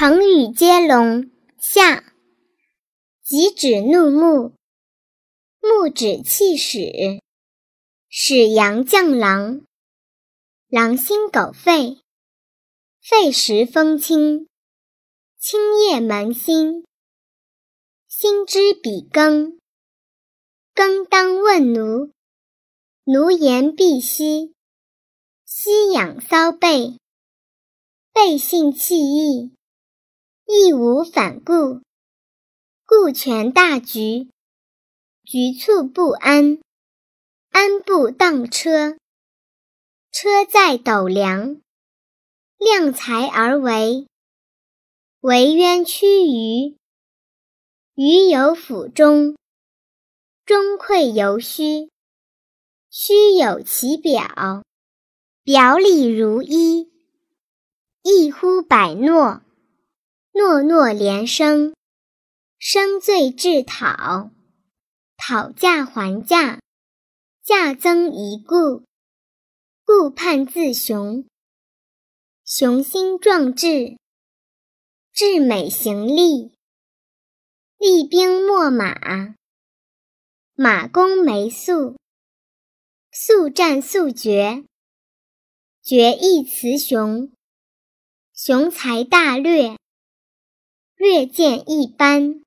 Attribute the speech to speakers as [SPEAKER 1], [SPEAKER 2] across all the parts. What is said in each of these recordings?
[SPEAKER 1] 成语接龙。下，己指怒目，目指气使，使阳降狼，狼心狗肺，肺时风清，清液门心，心知彼更，更当问奴，奴言必息，息养骚背，背信弃义。义无反顾，顾全大局；局促不安，安步当车。车在斗量，量才而为。为渊屈于，于有府中，中馈犹虚，虚有其表，表里如一，一呼百诺。诺诺连声，声罪至讨，讨价还价，价增一顾，顾盼自雄，雄心壮志，志美行利，厉兵秣马，马弓没速，速战速决，决意雌雄，雄才大略。略见一斑，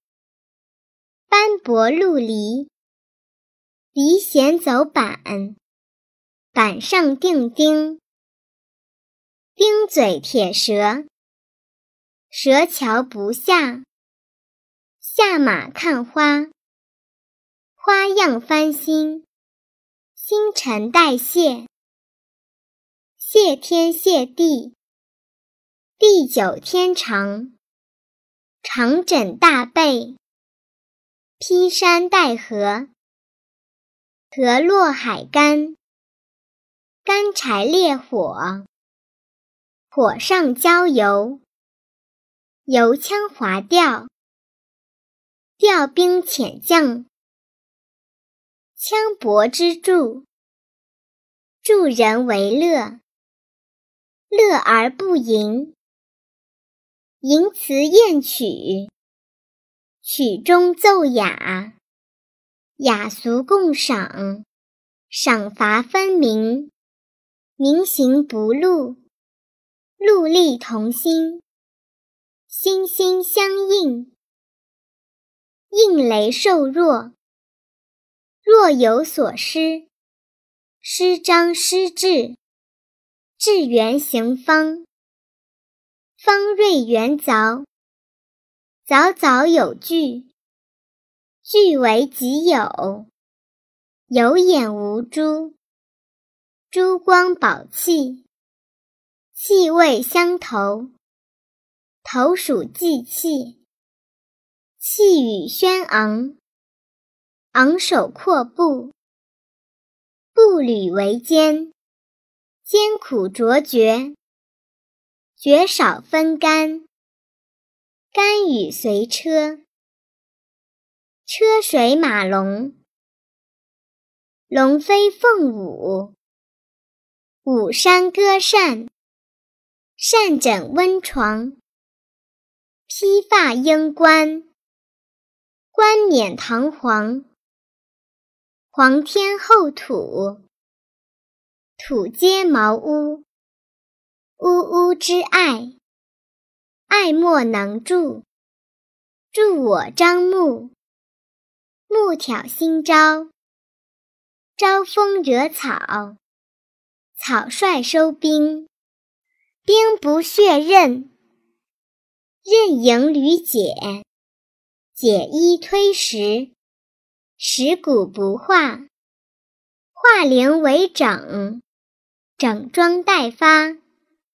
[SPEAKER 1] 斑驳陆离；离弦走板，板上钉钉；钉嘴铁舌，舌桥不下；下马看花，花样翻新；新陈代谢，谢天谢地；地久天长。长枕大被，披山戴河，河落海干，干柴烈火，火上浇油，油腔滑调，调兵遣将，枪帛之助，助人为乐，乐而不淫。淫词艳曲，曲中奏雅，雅俗共赏，赏罚分明，明行不露，戮力同心，心心相印，应雷受弱，若有所失，失章失志，志圆行方。方锐圆凿，凿凿有据，据为己有，有眼无珠，珠光宝气，气味相投，投属祭气，气宇轩昂，昂首阔步，步履维艰，艰苦卓绝。绝少分甘，甘雨随车，车水马龙，龙飞凤舞，舞山歌扇，扇枕温床，披发缨冠，冠冕堂皇，皇天厚土，土阶茅屋。呜呜之爱，爱莫能助。助我张目，目挑新招。招风惹草，草率收兵。兵不血刃，刃迎屡解。解衣推石，石骨不化。化零为整，整装待发。